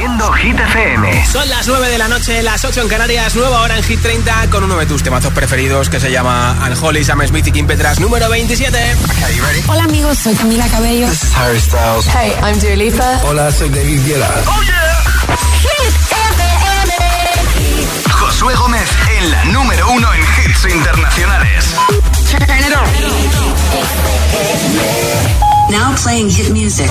Haciendo Hit FM. Son las 9 de la noche, las 8 en Canarias, nueva hora en Hit 30 con uno de tus temazos preferidos que se llama Unholy, Sam Smith y Kim Petras, número 27. Hola amigos, soy Camila Cabello. This is Harry Styles. Hey, I'm Dua Lipa. Hola, soy David Guetta. Oh yeah. Hit FM. Josué Gómez en la número uno en hits internacionales. Now playing hit music.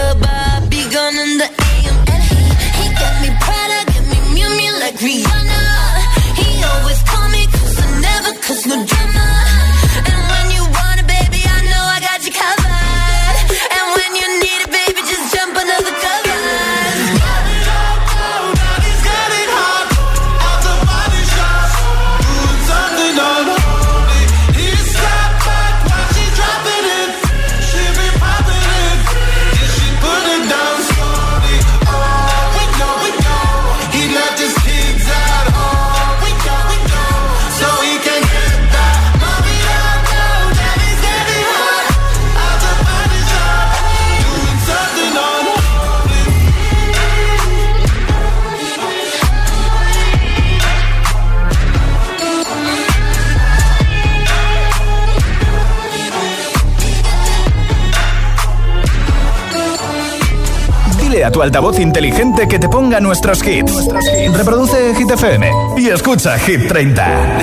tu altavoz inteligente que te ponga nuestros hits. Reproduce Hit FM y escucha Hit 30.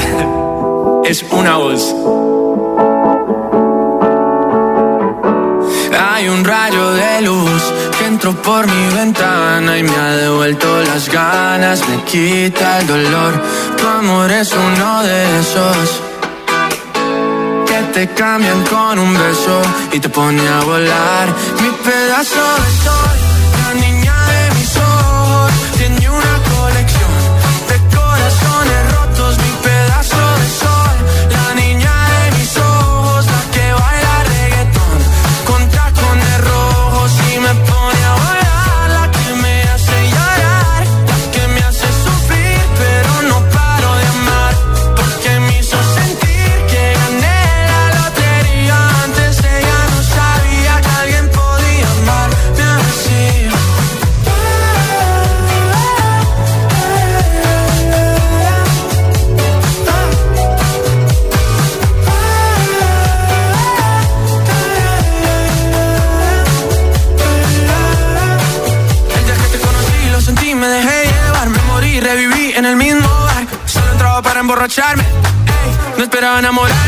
es una voz. Hay un rayo de luz que entró por mi ventana y me ha devuelto las ganas, me quita el dolor. Tu amor es uno de esos que te cambian con un beso y te pone a volar. Mi pedazo de sol no esperaba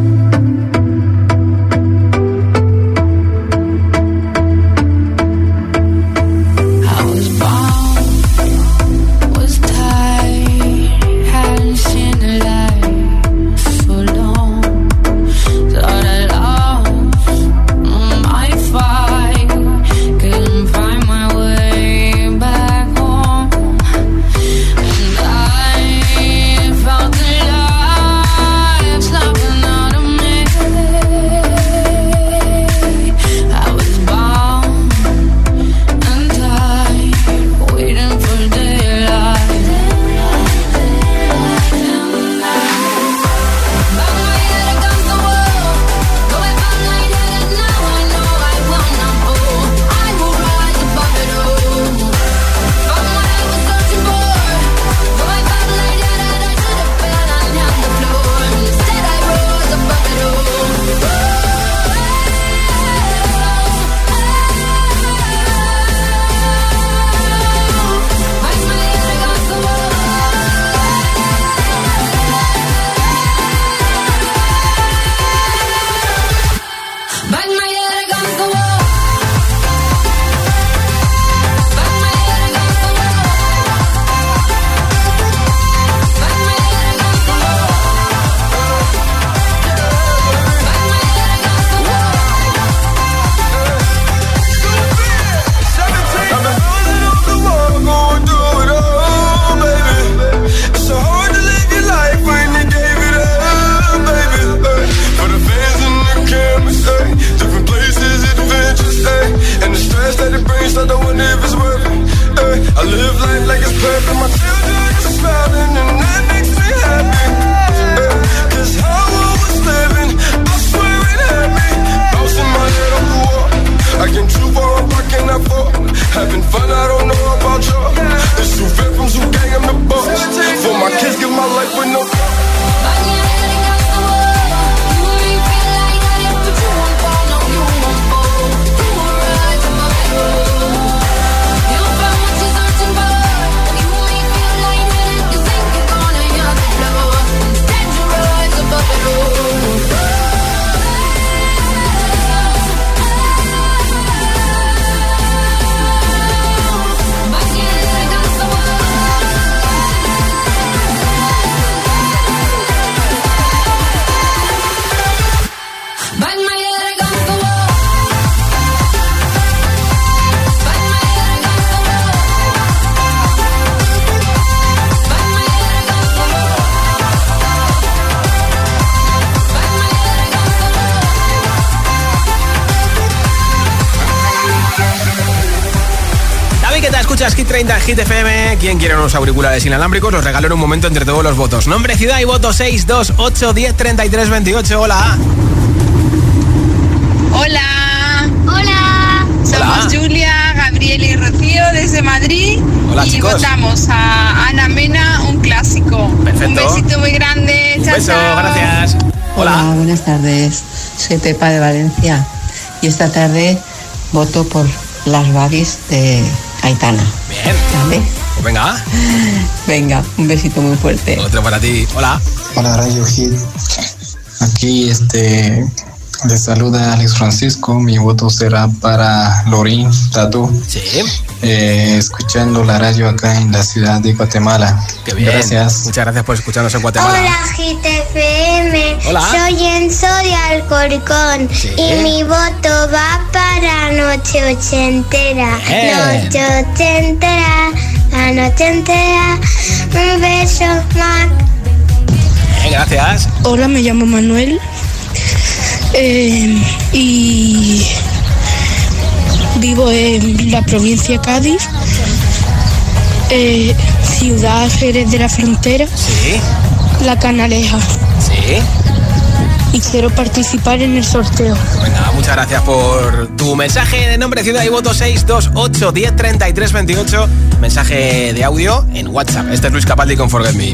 Hit 30 Hit FM. ¿Quién quiere unos auriculares inalámbricos? Los regalo en un momento entre todos los votos. Nombre, ciudad y voto 628 10 33 28. Hola. Hola. Hola. Somos Julia, Gabriel y Rocío desde Madrid. Hola, y chicos. votamos a Ana Mena, un clásico. Perfecto. Un besito muy grande. Un chao, beso, chao. gracias. Hola, Hola. buenas tardes. Soy Pepa de Valencia y esta tarde voto por las Babis de Aitana. Bien. ¿Vale? Pues venga, Venga, un besito muy fuerte. otro para ti. Hola. Hola Radio Hit. Aquí este les saluda Alex Francisco. Mi voto será para Lorín Tatu. Sí, eh, escuchando la radio acá en la ciudad de Guatemala. qué bien. Gracias. Muchas gracias por escucharnos en Guatemala. Hola GTFM, Hola. soy Enzo de Alcorcón Sí. y mi voto va para Noche Ochentera. Bien. Noche Ochentera, la noche entera. Un beso, Mac. gracias. Hola, me llamo Manuel. Eh, y vivo en la provincia de Cádiz, eh, ciudad Jerez de la Frontera, Sí, La Canaleja. sí. Y quiero participar en el sorteo. Pues nada, muchas gracias por tu mensaje de nombre, ciudad y voto 628 10 33 28. Mensaje de audio en WhatsApp. Este es Luis Capaldi con Forget Me.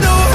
Know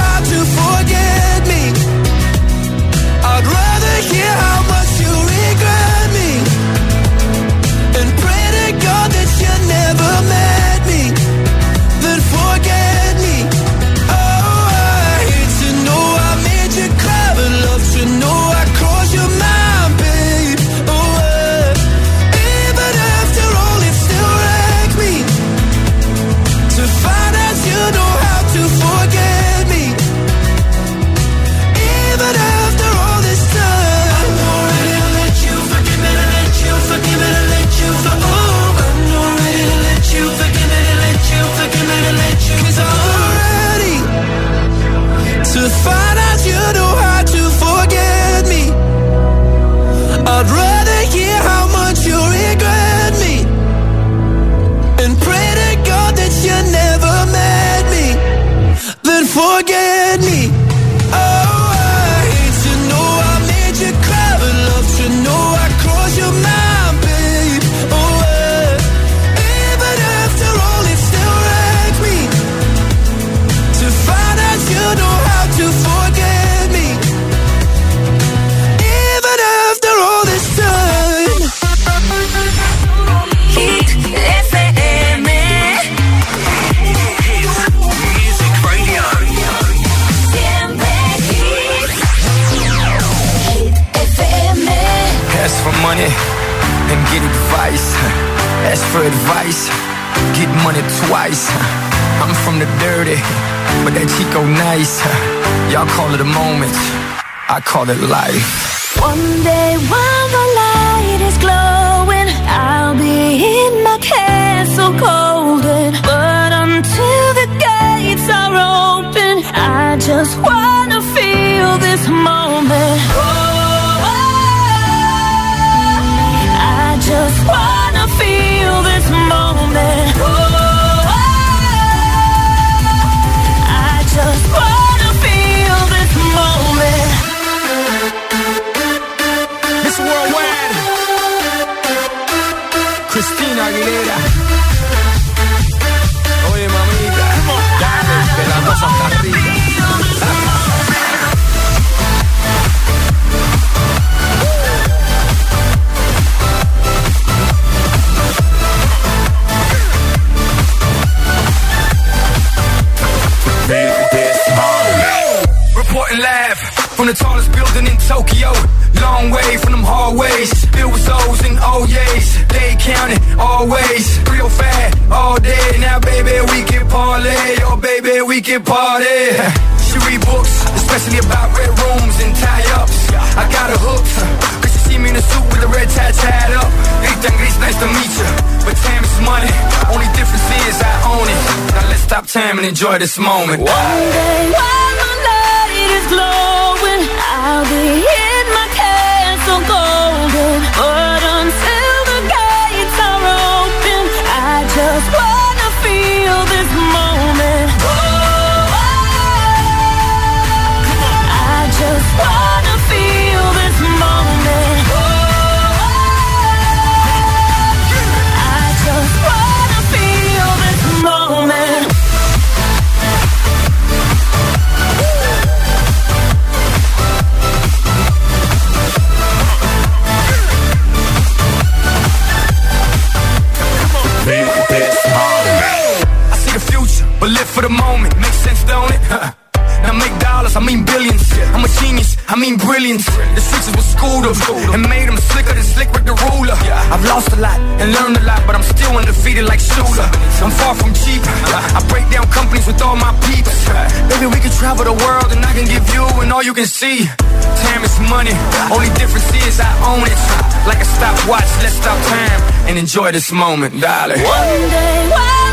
enjoy this moment. One day. can see, time is money. Only difference is I own it. Like a stopwatch, let's stop time and enjoy this moment, darling. One day, one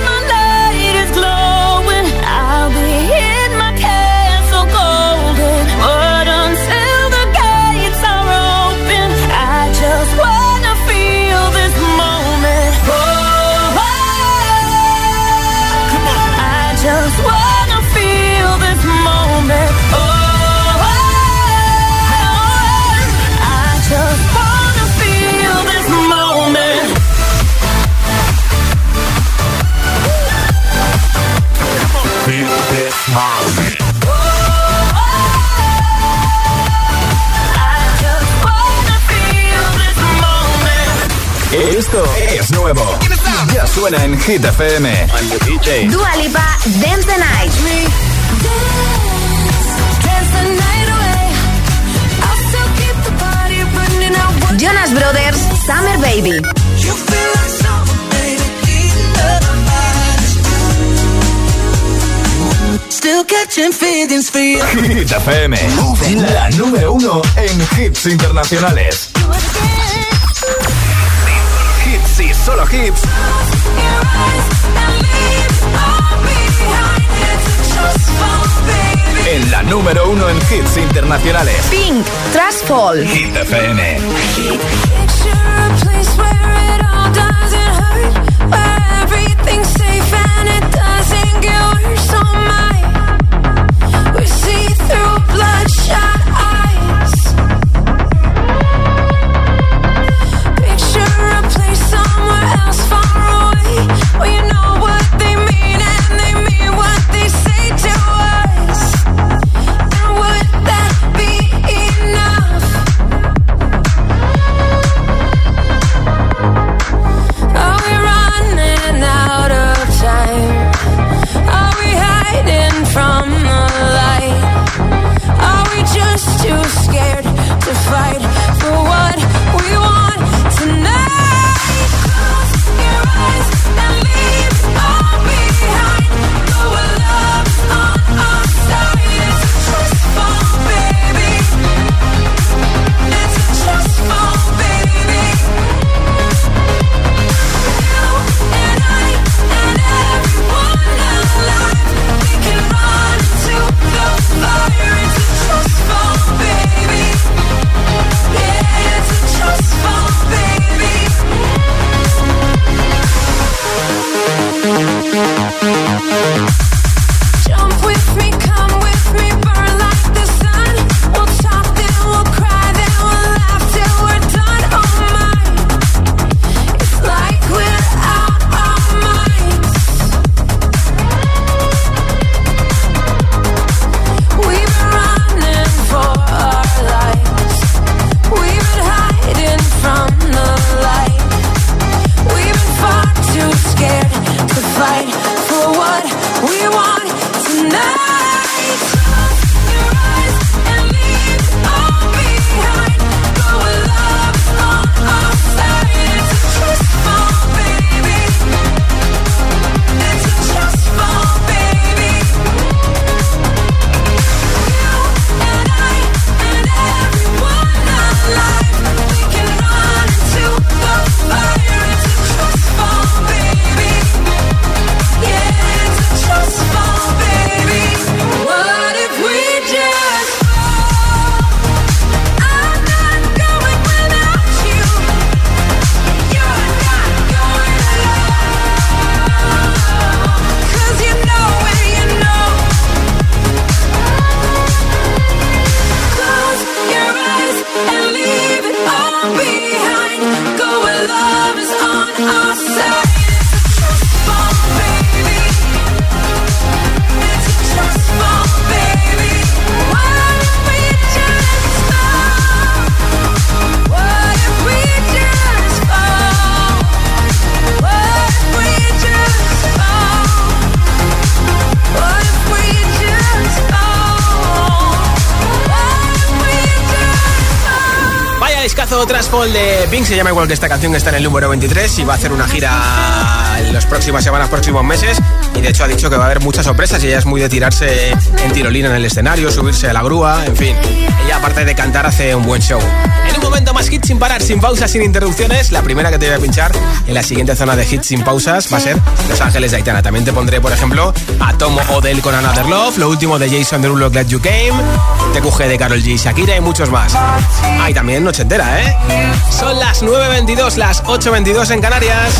Esto es nuevo. Ya suena en Hit FM. I'm the DJ. Dua Dance the Night. Jonas Brothers, Summer Baby. Hit FM, la número uno en hits internacionales solo hits. En la número uno en hits internacionales. Pink, Trash Fall. Hit FM. Bloodshot somewhere else far away. Well, you know. Se llama igual que esta canción que está en el número 23 y va a hacer una gira las próximas semanas, próximos meses. Y de hecho ha dicho que va a haber muchas sorpresas y ella es muy de tirarse en tirolina en el escenario, subirse a la grúa, en fin. Ella aparte de cantar hace un buen show. En un momento más hits sin parar, sin pausas, sin interrupciones. La primera que te voy a pinchar en la siguiente zona de hits sin pausas va a ser Los Ángeles de Aitana. También te pondré, por ejemplo, a Tom Odell con Another Love, lo último de Jason Derulo, Glad You Came, TQG de Carol G, Shakira y muchos más. Ah, y también noche entera, ¿eh? Son las 9.22, las 8.22 en Canarias.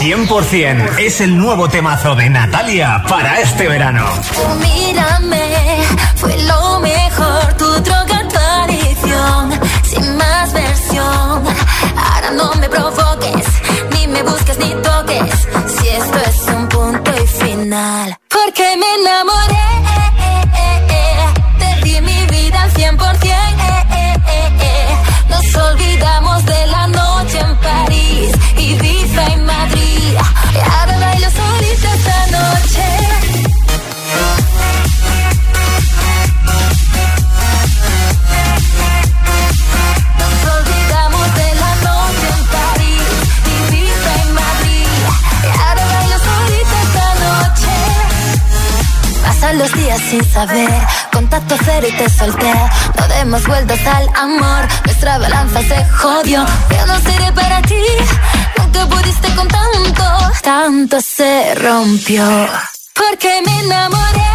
100% es el nuevo temazo de Natalia para este verano. Mírame, fue lo mejor, tu droga, tu adicción, sin más versión. Ahora no me provoques, ni me busques ni toques, si esto es un punto y final. Porque me enamoré, sin saber, contacto cero y te solté. No demos vueltas al amor, nuestra balanza se jodió. Yo no seré para ti, nunca pudiste con tanto, tanto se rompió. Porque me enamoré,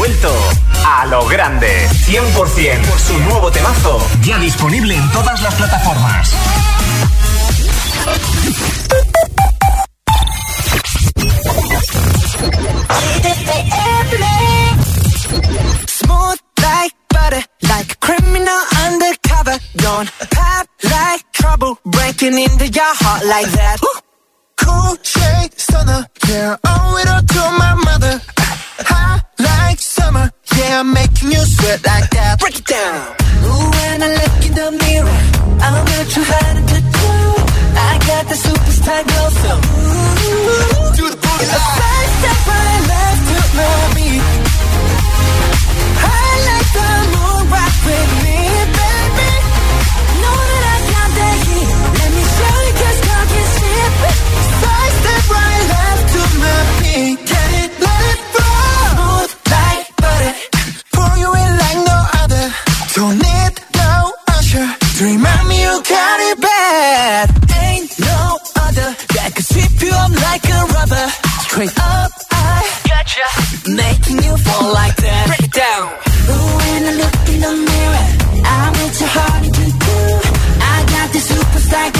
vuelto a lo grande. 100% por su nuevo temazo. Ya disponible en todas las plataformas. Smooth like butter, like a criminal undercover. Don't pop like trouble, breaking into your heart like that. Cool shade stunner, yeah, owe it all to my mother. Like summer, yeah, I'm making you sweat like that. Break it down. Ooh, when I look in the mirror, I'm not too hard to do. I got the superstar glow, so ooh, do the booty. A side step right left to my beat. Got it bad. Ain't no other that could sweep you up like a rubber. Straight up, I gotcha. Making you fall like that. Break it down. Ooh, when I look in the mirror, I'm with your heart to do. I got the superstar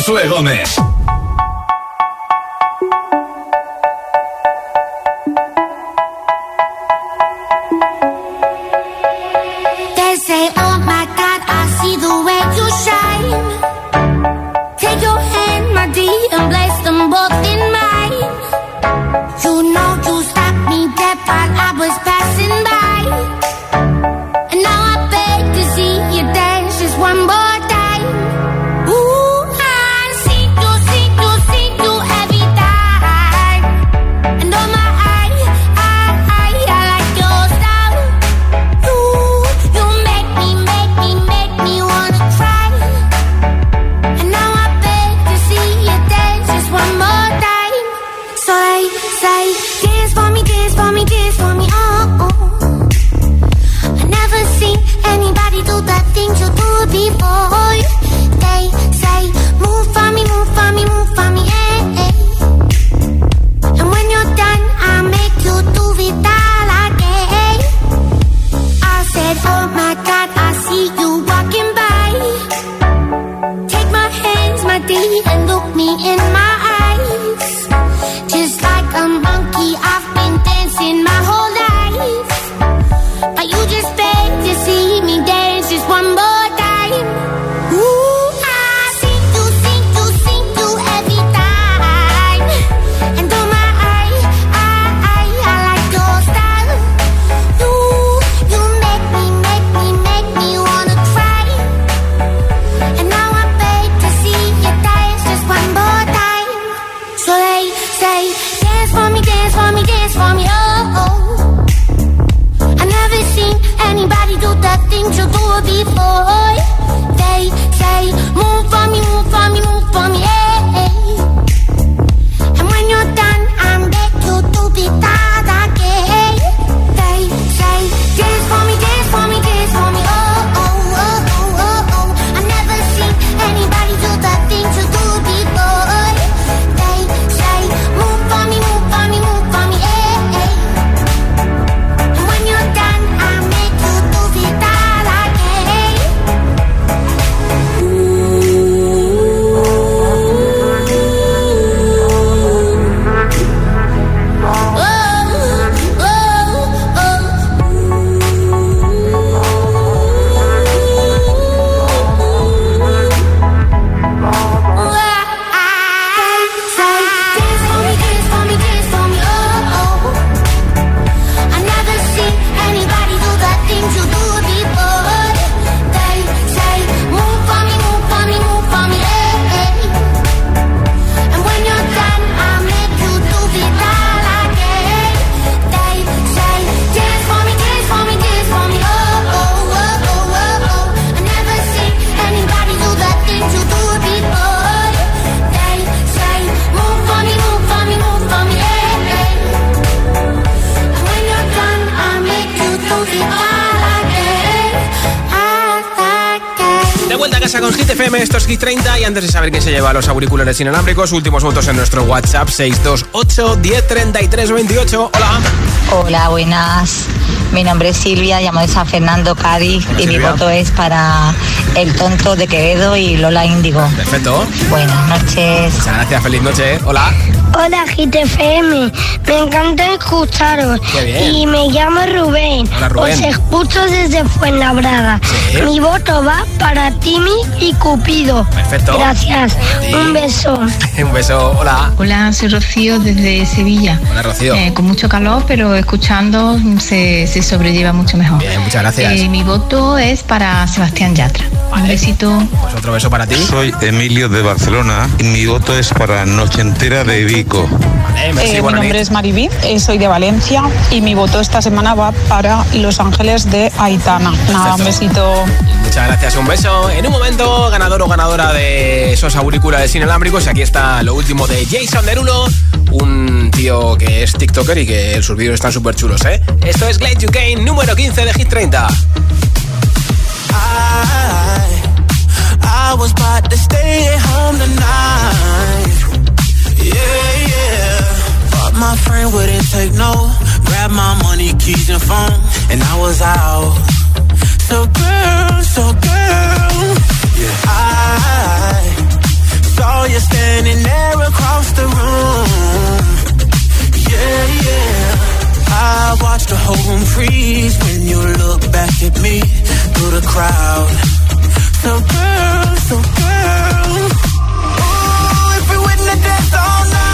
Josué Gómez. Saber quién se lleva los auriculares inalámbricos, últimos votos en nuestro WhatsApp 628 1033 28. Hola. Hola, buenas. Mi nombre es Silvia, llamo de San Fernando, Cádiz y mi voto es para El Tonto de Quevedo y Lola Índigo. Perfecto. Buenas noches. Muchas gracias, feliz noche. Hola. Hola GTFM, me encanta escucharos. Qué bien. Y me llamo Rubén. Hola, Rubén. Os escucho desde Fuenlabrada. Sí. Mi voto va para Timmy y Cupido. Perfecto. Gracias. Sí. Un beso. Un beso. Hola. Hola, soy Rocío desde Sevilla. Hola, Rocío. Eh, con mucho calor, pero escuchando se, se sobrelleva mucho mejor. Bien, muchas gracias. Eh, mi voto es para Sebastián Yatra. Un besito. Pues otro beso para ti. Soy Emilio de Barcelona y mi voto es para Noche Entera de. Eh, mi nombre es Mariví, eh, soy de Valencia y mi voto esta semana va para Los Ángeles de Aitana. Nada, un besito. Muchas gracias, un beso. En un momento, ganador o ganadora de esos auriculares inalámbricos. Aquí está lo último de Jason Derulo, un tío que es TikToker y que sus vídeos están súper chulos, ¿eh? Esto es Glad You Came, número 15 de Hit 30. I, I was about to stay at home tonight. Yeah, yeah. But my friend wouldn't take no. Grab my money, keys, and phone, and I was out. So girl, so girl, yeah. I saw you standing there across the room. Yeah, yeah. I watched the whole room freeze when you look back at me through the crowd. So girl, so girl. Ooh, if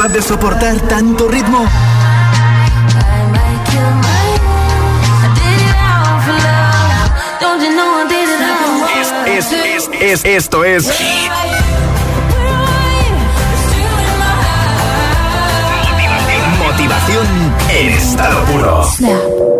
capaz de soportar tanto ritmo? Es, es, es, esto es Motivación en estado puro.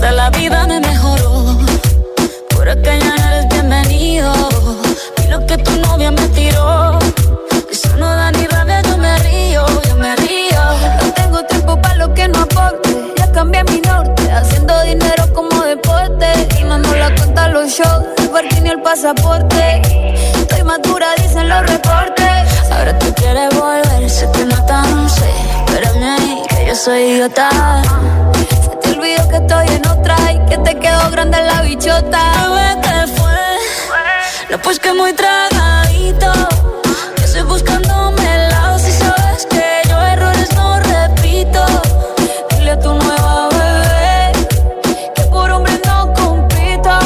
hasta la vida me mejoró. Por acá ya no eres bienvenido. Y lo que tu novia me tiró. Eso no da ni rabia, yo me río, yo me río. No tengo tiempo para lo que no aporte. Ya cambié mi norte. Haciendo dinero como deporte. Y no la cuenta los shows. El parking y el pasaporte. Estoy madura, dicen los reportes. Ahora tú quieres volver, yo soy idiota. Se te olvidó que estoy en otra y que te quedó grande la bichota. Bebé, ¿qué fue? No, pues que muy tragadito. Que estoy buscándome el lado si sabes que yo errores no repito. Dile a tu nueva bebé que por hombre no compito.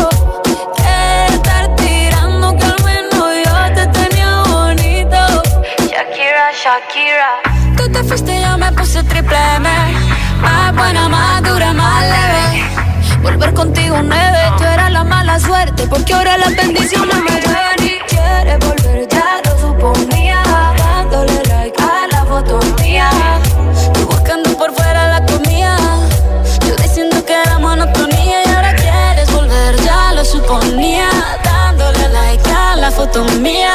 Que estar tirando que al menos yo te tenía bonito. Shakira, Shakira. Triple M. Más buena, más dura, más leve. Volver contigo nueve, tú eras la mala suerte. Porque ahora las bendiciones me llueven y quieres volver, ya lo suponía. Dándole like a la foto mía. Tú buscando por fuera la comida. Yo diciendo que era monotonía y ahora quieres volver, ya lo suponía. Dándole like a la foto mía.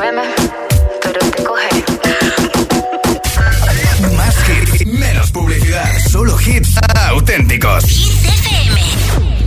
Pero te coge. Más hits, menos publicidad. Solo hits auténticos. White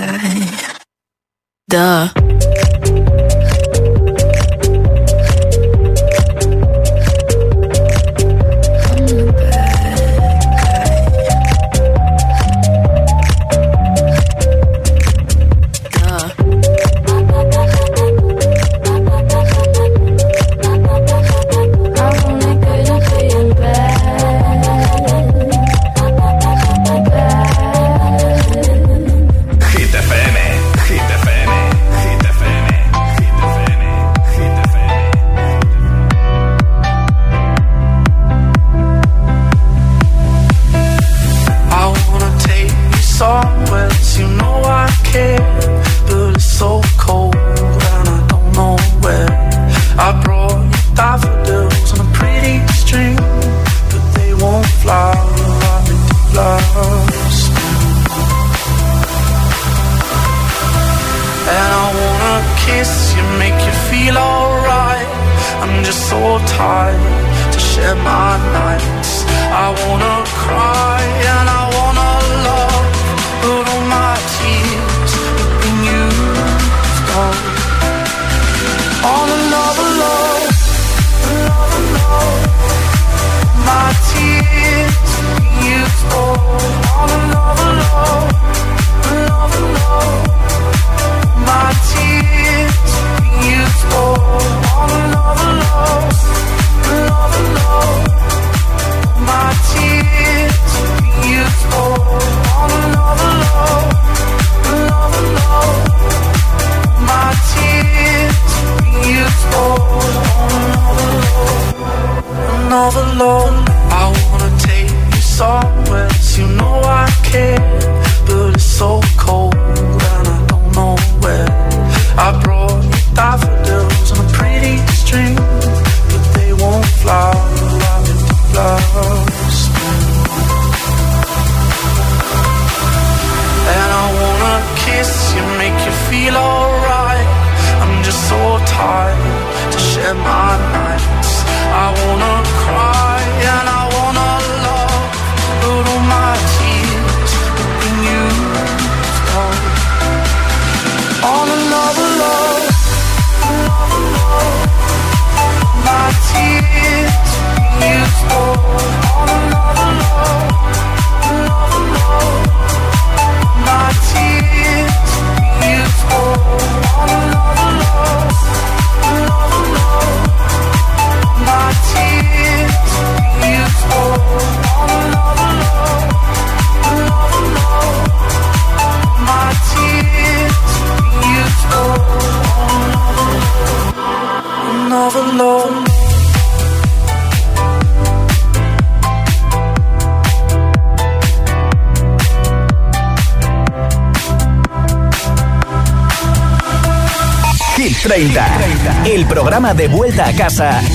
God. Casa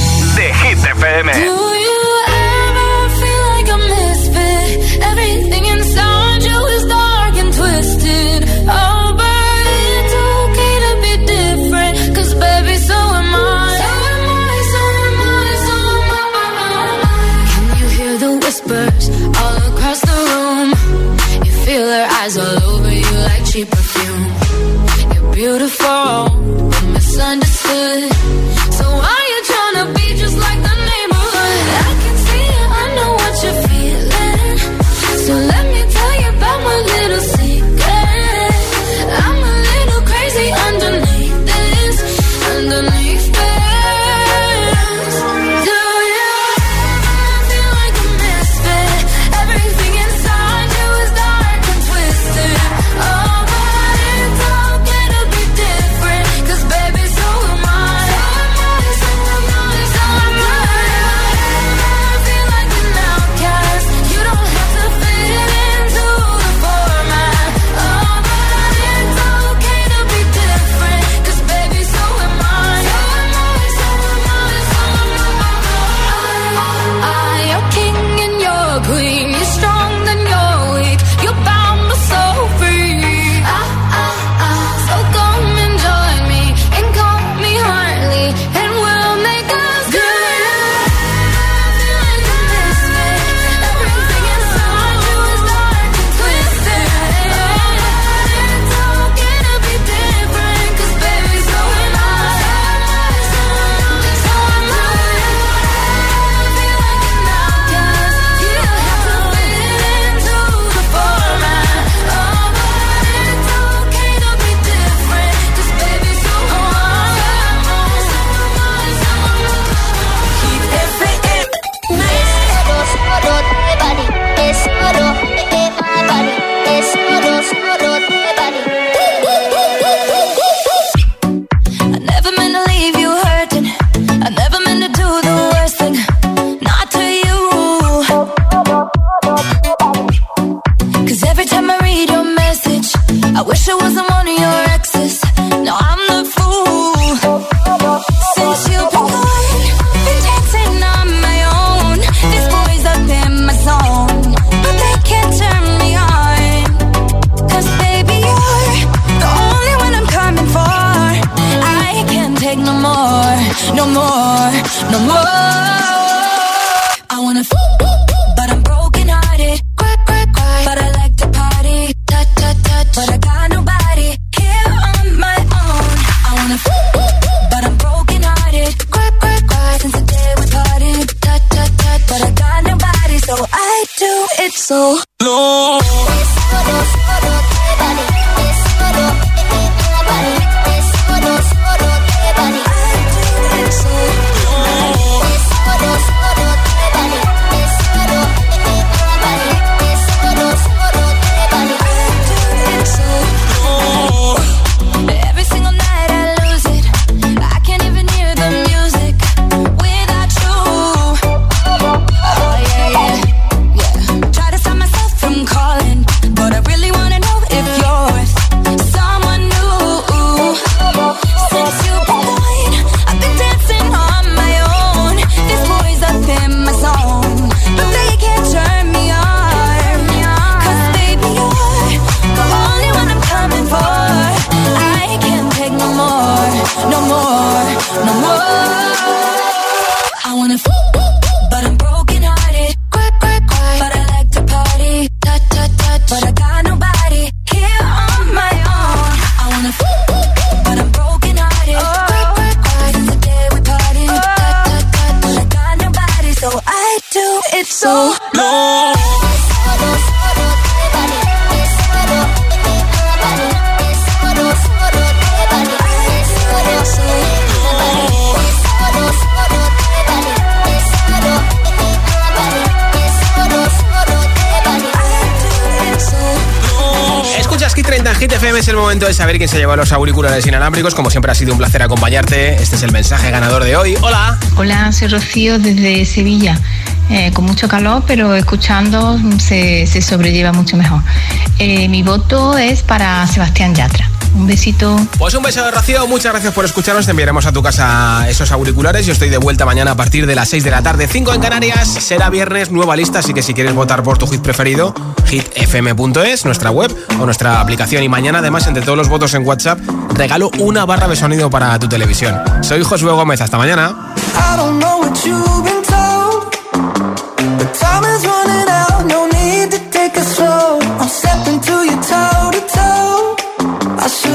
momento de saber quién se lleva los auriculares inalámbricos. Como siempre ha sido un placer acompañarte. Este es el mensaje ganador de hoy. Hola. Hola, soy Rocío desde Sevilla. Eh, con mucho calor, pero escuchando se, sobrelleva mucho mejor. Eh, mi voto es para Sebastián Yatra. Un besito. Pues un beso de Rocío, muchas gracias por escucharnos. Te enviaremos a tu casa esos auriculares. Yo estoy de vuelta mañana a partir de las 6 de la tarde, 5 en Canarias. Será viernes, nueva lista, así que si quieres votar por tu hit preferido, hitfm.es, nuestra web o nuestra aplicación. Y mañana, además, entre todos los votos en WhatsApp, regalo una barra de sonido para tu televisión. Soy Josué Gómez, hasta mañana. I saw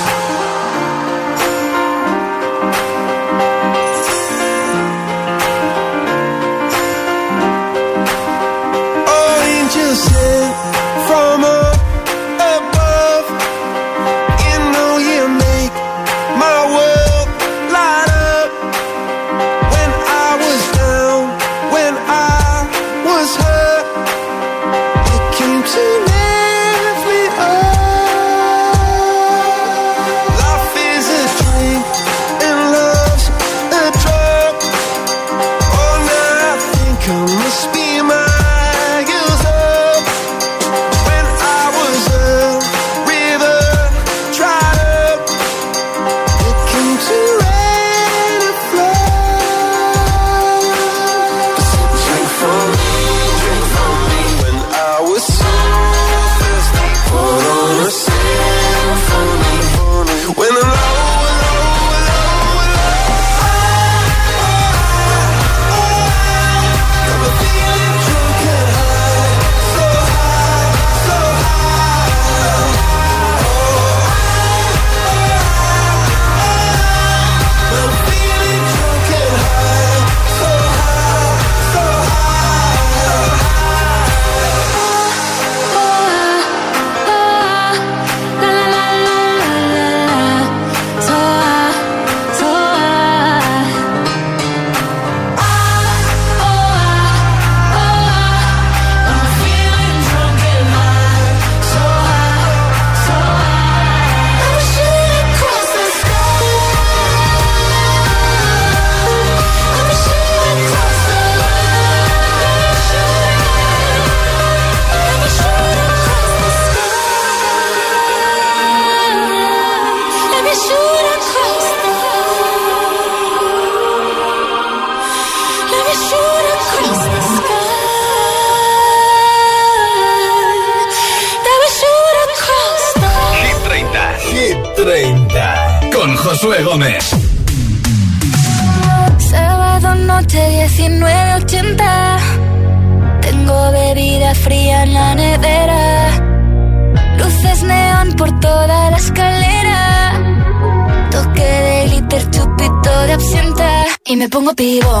Me pongo pibón